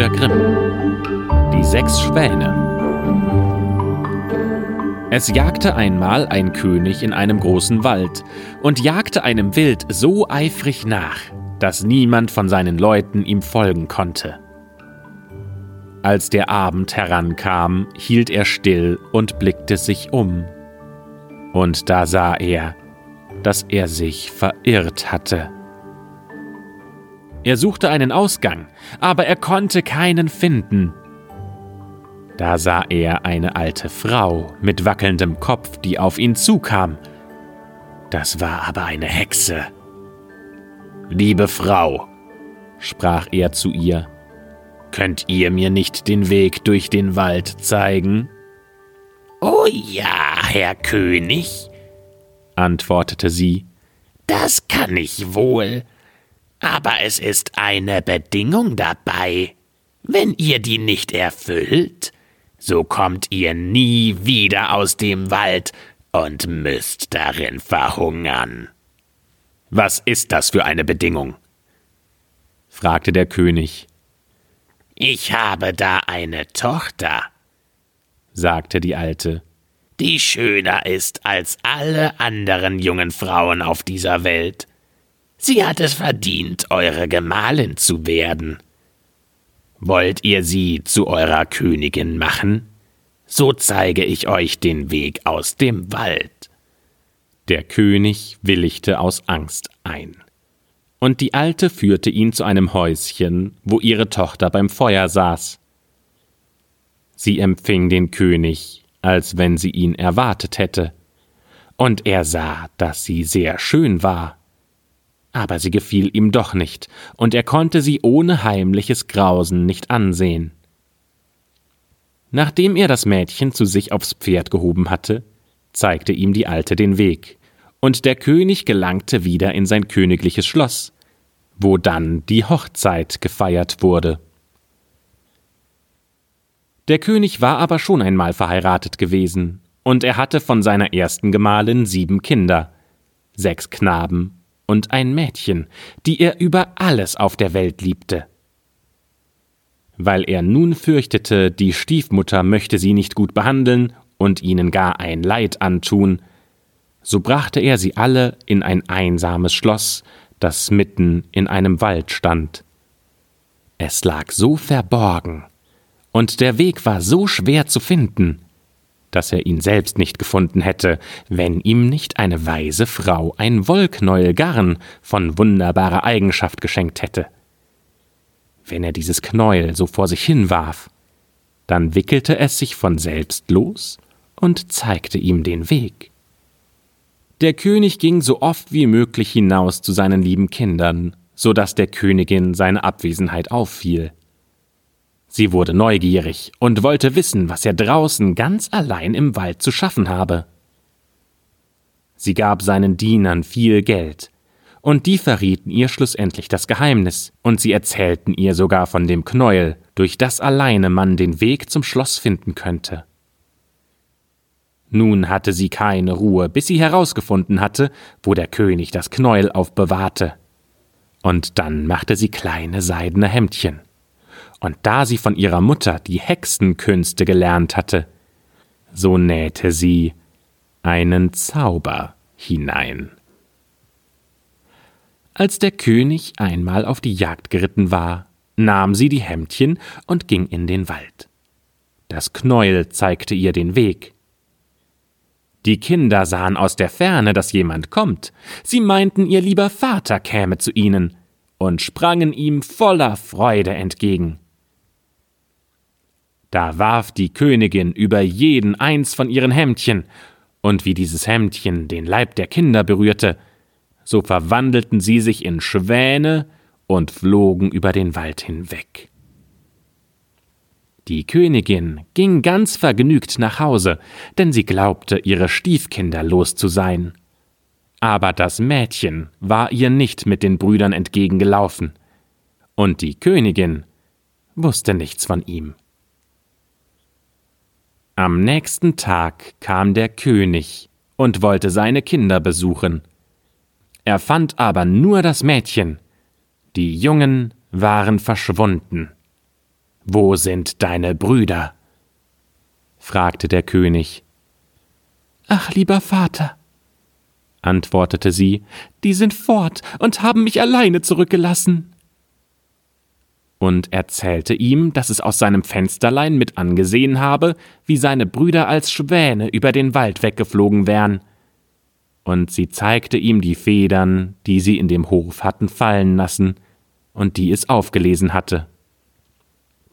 Brüder Grimm. Die sechs Schwäne. Es jagte einmal ein König in einem großen Wald und jagte einem Wild so eifrig nach, dass niemand von seinen Leuten ihm folgen konnte. Als der Abend herankam, hielt er still und blickte sich um. Und da sah er, dass er sich verirrt hatte. Er suchte einen Ausgang, aber er konnte keinen finden. Da sah er eine alte Frau mit wackelndem Kopf, die auf ihn zukam. Das war aber eine Hexe. Liebe Frau, sprach er zu ihr, könnt ihr mir nicht den Weg durch den Wald zeigen? Oh ja, Herr König, antwortete sie, das kann ich wohl, aber es ist eine Bedingung dabei. Wenn ihr die nicht erfüllt, so kommt ihr nie wieder aus dem Wald und müsst darin verhungern. Was ist das für eine Bedingung? fragte der König. Ich habe da eine Tochter, sagte die Alte, die schöner ist als alle anderen jungen Frauen auf dieser Welt. Sie hat es verdient, eure Gemahlin zu werden. Wollt ihr sie zu eurer Königin machen? So zeige ich euch den Weg aus dem Wald. Der König willigte aus Angst ein. Und die Alte führte ihn zu einem Häuschen, wo ihre Tochter beim Feuer saß. Sie empfing den König, als wenn sie ihn erwartet hätte, und er sah, dass sie sehr schön war aber sie gefiel ihm doch nicht, und er konnte sie ohne heimliches Grausen nicht ansehen. Nachdem er das Mädchen zu sich aufs Pferd gehoben hatte, zeigte ihm die Alte den Weg, und der König gelangte wieder in sein königliches Schloss, wo dann die Hochzeit gefeiert wurde. Der König war aber schon einmal verheiratet gewesen, und er hatte von seiner ersten Gemahlin sieben Kinder, sechs Knaben und ein Mädchen, die er über alles auf der Welt liebte. Weil er nun fürchtete, die Stiefmutter möchte sie nicht gut behandeln und ihnen gar ein Leid antun, so brachte er sie alle in ein einsames Schloss, das mitten in einem Wald stand. Es lag so verborgen, und der Weg war so schwer zu finden, dass er ihn selbst nicht gefunden hätte, wenn ihm nicht eine weise Frau ein Wollknäuel Garn von wunderbarer Eigenschaft geschenkt hätte. Wenn er dieses Knäuel so vor sich hinwarf, dann wickelte es sich von selbst los und zeigte ihm den Weg. Der König ging so oft wie möglich hinaus zu seinen lieben Kindern, so dass der Königin seine Abwesenheit auffiel. Sie wurde neugierig und wollte wissen, was er draußen ganz allein im Wald zu schaffen habe. Sie gab seinen Dienern viel Geld, und die verrieten ihr schlussendlich das Geheimnis, und sie erzählten ihr sogar von dem Knäuel, durch das alleine man den Weg zum Schloss finden könnte. Nun hatte sie keine Ruhe, bis sie herausgefunden hatte, wo der König das Knäuel aufbewahrte. Und dann machte sie kleine seidene Hemdchen und da sie von ihrer Mutter die Hexenkünste gelernt hatte, so nähte sie einen Zauber hinein. Als der König einmal auf die Jagd geritten war, nahm sie die Hemdchen und ging in den Wald. Das Knäuel zeigte ihr den Weg. Die Kinder sahen aus der Ferne, dass jemand kommt. Sie meinten, ihr lieber Vater käme zu ihnen und sprangen ihm voller Freude entgegen. Da warf die Königin über jeden eins von ihren Hemdchen, und wie dieses Hemdchen den Leib der Kinder berührte, so verwandelten sie sich in Schwäne und flogen über den Wald hinweg. Die Königin ging ganz vergnügt nach Hause, denn sie glaubte, ihre Stiefkinder los zu sein. Aber das Mädchen war ihr nicht mit den Brüdern entgegengelaufen, und die Königin wusste nichts von ihm. Am nächsten Tag kam der König und wollte seine Kinder besuchen. Er fand aber nur das Mädchen, die Jungen waren verschwunden. Wo sind deine Brüder? fragte der König. Ach, lieber Vater, antwortete sie, die sind fort und haben mich alleine zurückgelassen. Und erzählte ihm, dass es aus seinem Fensterlein mit angesehen habe, wie seine Brüder als Schwäne über den Wald weggeflogen wären. Und sie zeigte ihm die Federn, die sie in dem Hof hatten fallen lassen und die es aufgelesen hatte.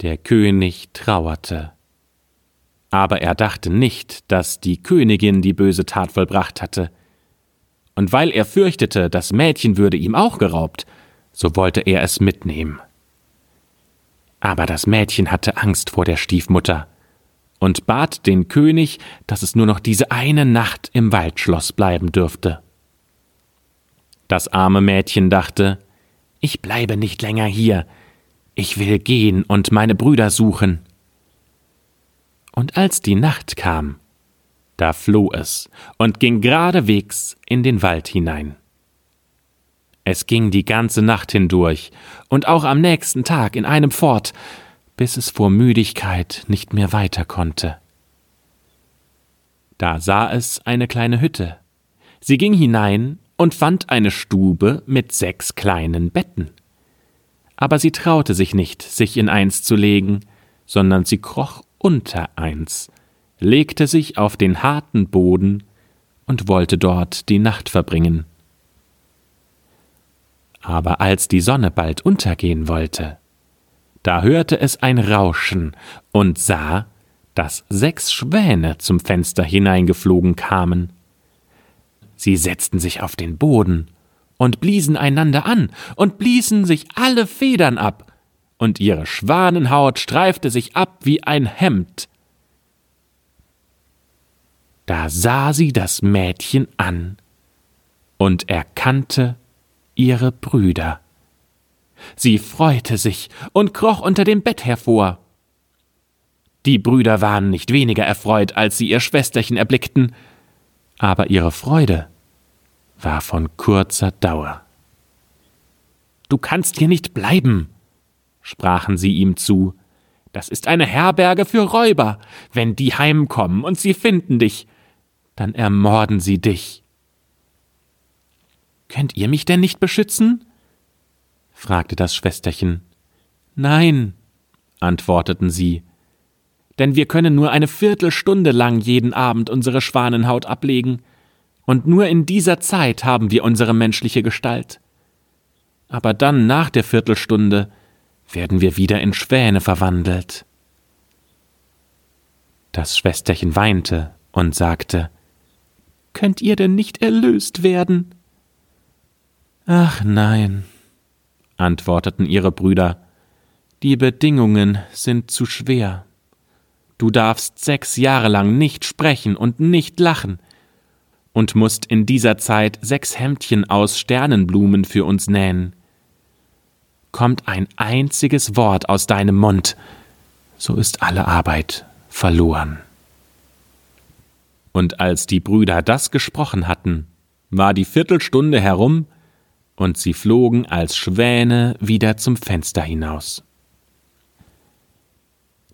Der König trauerte. Aber er dachte nicht, dass die Königin die böse Tat vollbracht hatte, und weil er fürchtete, das Mädchen würde ihm auch geraubt, so wollte er es mitnehmen. Aber das Mädchen hatte Angst vor der Stiefmutter und bat den König, dass es nur noch diese eine Nacht im Waldschloss bleiben dürfte. Das arme Mädchen dachte, ich bleibe nicht länger hier, ich will gehen und meine Brüder suchen. Und als die Nacht kam, da floh es und ging geradewegs in den Wald hinein. Es ging die ganze Nacht hindurch und auch am nächsten Tag in einem fort, bis es vor Müdigkeit nicht mehr weiter konnte. Da sah es eine kleine Hütte. Sie ging hinein und fand eine Stube mit sechs kleinen Betten. Aber sie traute sich nicht, sich in eins zu legen, sondern sie kroch unter eins legte sich auf den harten Boden und wollte dort die Nacht verbringen. Aber als die Sonne bald untergehen wollte, da hörte es ein Rauschen und sah, dass sechs Schwäne zum Fenster hineingeflogen kamen. Sie setzten sich auf den Boden und bliesen einander an und bliesen sich alle Federn ab, und ihre Schwanenhaut streifte sich ab wie ein Hemd, da sah sie das Mädchen an und erkannte ihre Brüder. Sie freute sich und kroch unter dem Bett hervor. Die Brüder waren nicht weniger erfreut, als sie ihr Schwesterchen erblickten, aber ihre Freude war von kurzer Dauer. Du kannst hier nicht bleiben, sprachen sie ihm zu. Das ist eine Herberge für Räuber. Wenn die heimkommen und sie finden dich, dann ermorden sie dich. Könnt ihr mich denn nicht beschützen? fragte das Schwesterchen. Nein, antworteten sie, denn wir können nur eine Viertelstunde lang jeden Abend unsere Schwanenhaut ablegen, und nur in dieser Zeit haben wir unsere menschliche Gestalt. Aber dann nach der Viertelstunde werden wir wieder in Schwäne verwandelt. Das Schwesterchen weinte und sagte Könnt ihr denn nicht erlöst werden? Ach nein, antworteten ihre Brüder, die Bedingungen sind zu schwer. Du darfst sechs Jahre lang nicht sprechen und nicht lachen, und musst in dieser Zeit sechs Hemdchen aus Sternenblumen für uns nähen. Kommt ein einziges Wort aus deinem Mund, so ist alle Arbeit verloren. Und als die Brüder das gesprochen hatten, war die Viertelstunde herum, und sie flogen als Schwäne wieder zum Fenster hinaus.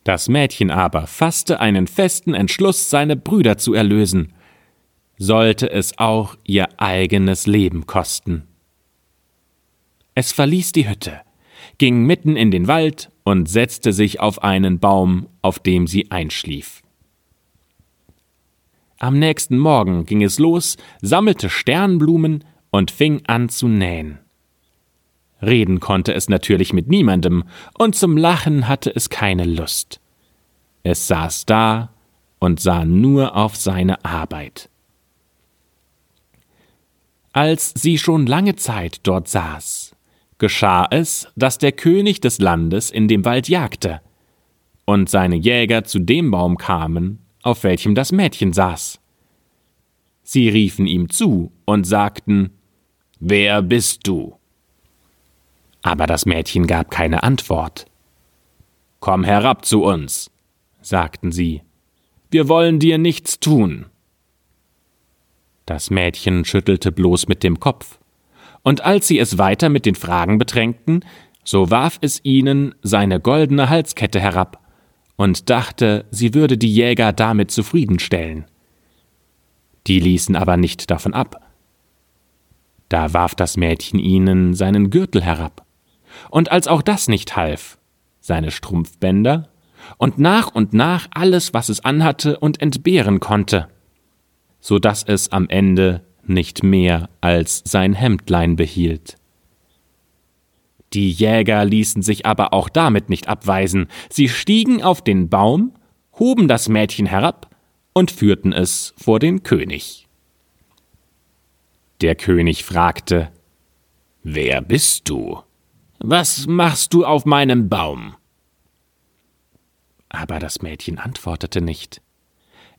Das Mädchen aber fasste einen festen Entschluss, seine Brüder zu erlösen, sollte es auch ihr eigenes Leben kosten. Es verließ die Hütte, ging mitten in den Wald und setzte sich auf einen Baum, auf dem sie einschlief. Am nächsten Morgen ging es los, sammelte Sternblumen und fing an zu nähen. Reden konnte es natürlich mit niemandem, und zum Lachen hatte es keine Lust. Es saß da und sah nur auf seine Arbeit. Als sie schon lange Zeit dort saß, geschah es, dass der König des Landes in dem Wald jagte, und seine Jäger zu dem Baum kamen, auf welchem das Mädchen saß. Sie riefen ihm zu und sagten Wer bist du? Aber das Mädchen gab keine Antwort. Komm herab zu uns, sagten sie, wir wollen dir nichts tun. Das Mädchen schüttelte bloß mit dem Kopf, und als sie es weiter mit den Fragen bedrängten, So warf es ihnen seine goldene Halskette herab und dachte, sie würde die Jäger damit zufriedenstellen. Die ließen aber nicht davon ab. Da warf das Mädchen ihnen seinen Gürtel herab. Und als auch das nicht half, seine Strumpfbänder und nach und nach alles, was es anhatte und entbehren konnte, so dass es am Ende nicht mehr als sein Hemdlein behielt. Die Jäger ließen sich aber auch damit nicht abweisen, sie stiegen auf den Baum, hoben das Mädchen herab und führten es vor den König. Der König fragte Wer bist du? Was machst du auf meinem Baum? Aber das Mädchen antwortete nicht.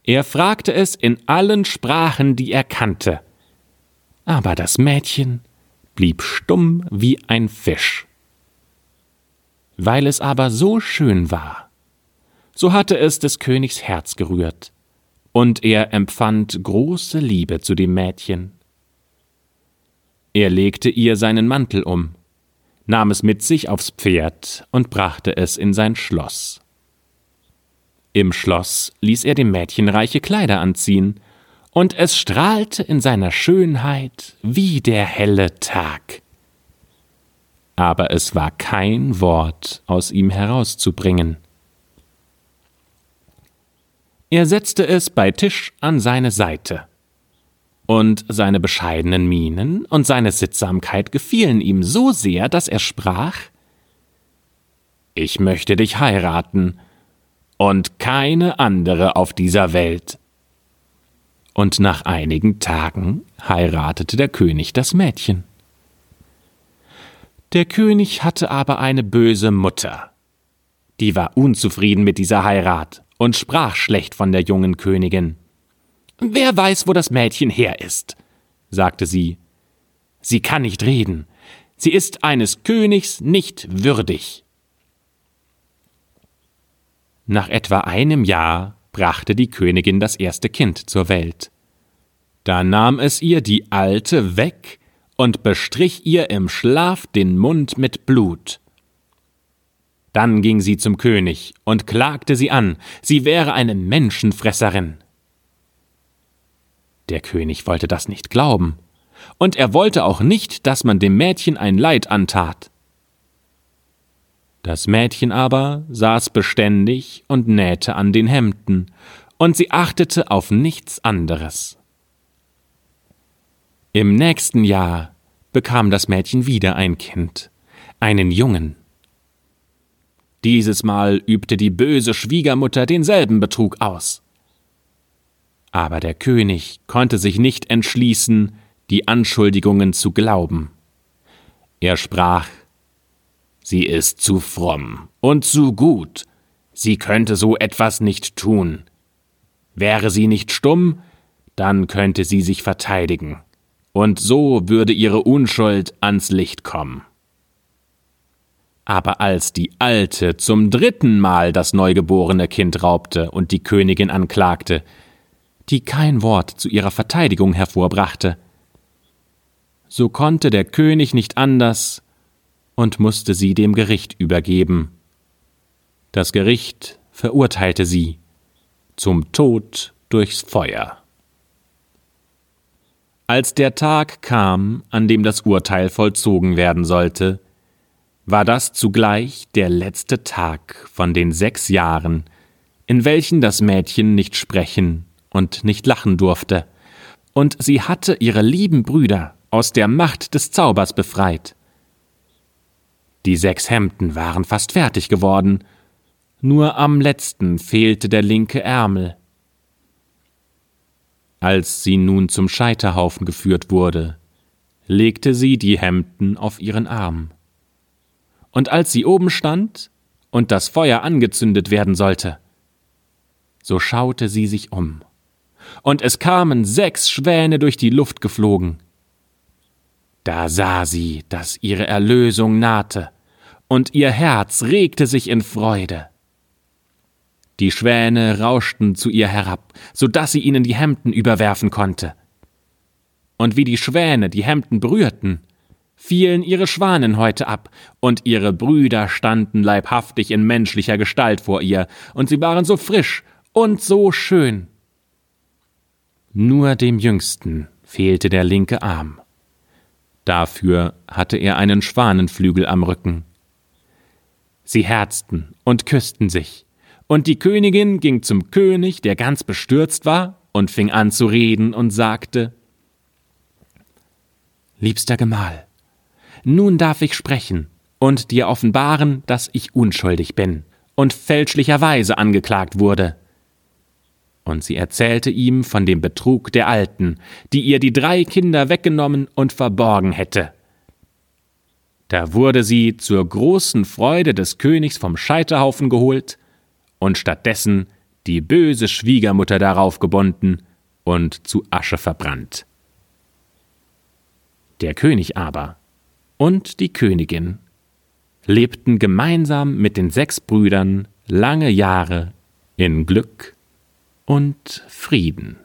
Er fragte es in allen Sprachen, die er kannte. Aber das Mädchen blieb stumm wie ein Fisch. Weil es aber so schön war, so hatte es des Königs Herz gerührt, und er empfand große Liebe zu dem Mädchen. Er legte ihr seinen Mantel um, nahm es mit sich aufs Pferd und brachte es in sein Schloss. Im Schloss ließ er dem Mädchen reiche Kleider anziehen, und es strahlte in seiner Schönheit wie der helle Tag. Aber es war kein Wort aus ihm herauszubringen. Er setzte es bei Tisch an seine Seite, und seine bescheidenen Mienen und seine Sittsamkeit gefielen ihm so sehr, dass er sprach Ich möchte dich heiraten, und keine andere auf dieser Welt. Und nach einigen Tagen heiratete der König das Mädchen. Der König hatte aber eine böse Mutter. Die war unzufrieden mit dieser Heirat und sprach schlecht von der jungen Königin. Wer weiß, wo das Mädchen her ist, sagte sie. Sie kann nicht reden. Sie ist eines Königs nicht würdig. Nach etwa einem Jahr brachte die Königin das erste Kind zur Welt. Da nahm es ihr die Alte weg und bestrich ihr im Schlaf den Mund mit Blut. Dann ging sie zum König und klagte sie an, sie wäre eine Menschenfresserin. Der König wollte das nicht glauben, und er wollte auch nicht, dass man dem Mädchen ein Leid antat. Das Mädchen aber saß beständig und nähte an den Hemden, und sie achtete auf nichts anderes. Im nächsten Jahr bekam das Mädchen wieder ein Kind, einen Jungen. Dieses Mal übte die böse Schwiegermutter denselben Betrug aus. Aber der König konnte sich nicht entschließen, die Anschuldigungen zu glauben. Er sprach Sie ist zu fromm und zu gut. Sie könnte so etwas nicht tun. Wäre sie nicht stumm, dann könnte sie sich verteidigen. Und so würde ihre Unschuld ans Licht kommen. Aber als die Alte zum dritten Mal das neugeborene Kind raubte und die Königin anklagte, die kein Wort zu ihrer Verteidigung hervorbrachte, so konnte der König nicht anders, und musste sie dem Gericht übergeben. Das Gericht verurteilte sie zum Tod durchs Feuer. Als der Tag kam, an dem das Urteil vollzogen werden sollte, war das zugleich der letzte Tag von den sechs Jahren, in welchen das Mädchen nicht sprechen und nicht lachen durfte, und sie hatte ihre lieben Brüder aus der Macht des Zaubers befreit. Die sechs Hemden waren fast fertig geworden, nur am letzten fehlte der linke Ärmel. Als sie nun zum Scheiterhaufen geführt wurde, legte sie die Hemden auf ihren Arm. Und als sie oben stand und das Feuer angezündet werden sollte, so schaute sie sich um, und es kamen sechs Schwäne durch die Luft geflogen, da sah sie, dass ihre Erlösung nahte, und ihr Herz regte sich in Freude. Die Schwäne rauschten zu ihr herab, so dass sie ihnen die Hemden überwerfen konnte. Und wie die Schwäne die Hemden berührten, fielen ihre Schwanen heute ab, und ihre Brüder standen leibhaftig in menschlicher Gestalt vor ihr, und sie waren so frisch und so schön. Nur dem Jüngsten fehlte der linke Arm. Dafür hatte er einen Schwanenflügel am Rücken. Sie herzten und küssten sich, und die Königin ging zum König, der ganz bestürzt war, und fing an zu reden und sagte Liebster Gemahl, nun darf ich sprechen und dir offenbaren, dass ich unschuldig bin und fälschlicherweise angeklagt wurde. Und sie erzählte ihm von dem Betrug der Alten, die ihr die drei Kinder weggenommen und verborgen hätte. Da wurde sie zur großen Freude des Königs vom Scheiterhaufen geholt und stattdessen die böse Schwiegermutter darauf gebunden und zu Asche verbrannt. Der König aber und die Königin lebten gemeinsam mit den sechs Brüdern lange Jahre in Glück und Frieden.